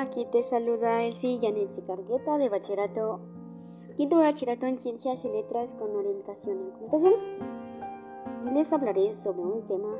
Aquí te saluda Elsie Janet Cargueta de Bachillerato, quinto bachillerato en Ciencias y Letras con orientación en computación. Hoy les hablaré sobre un tema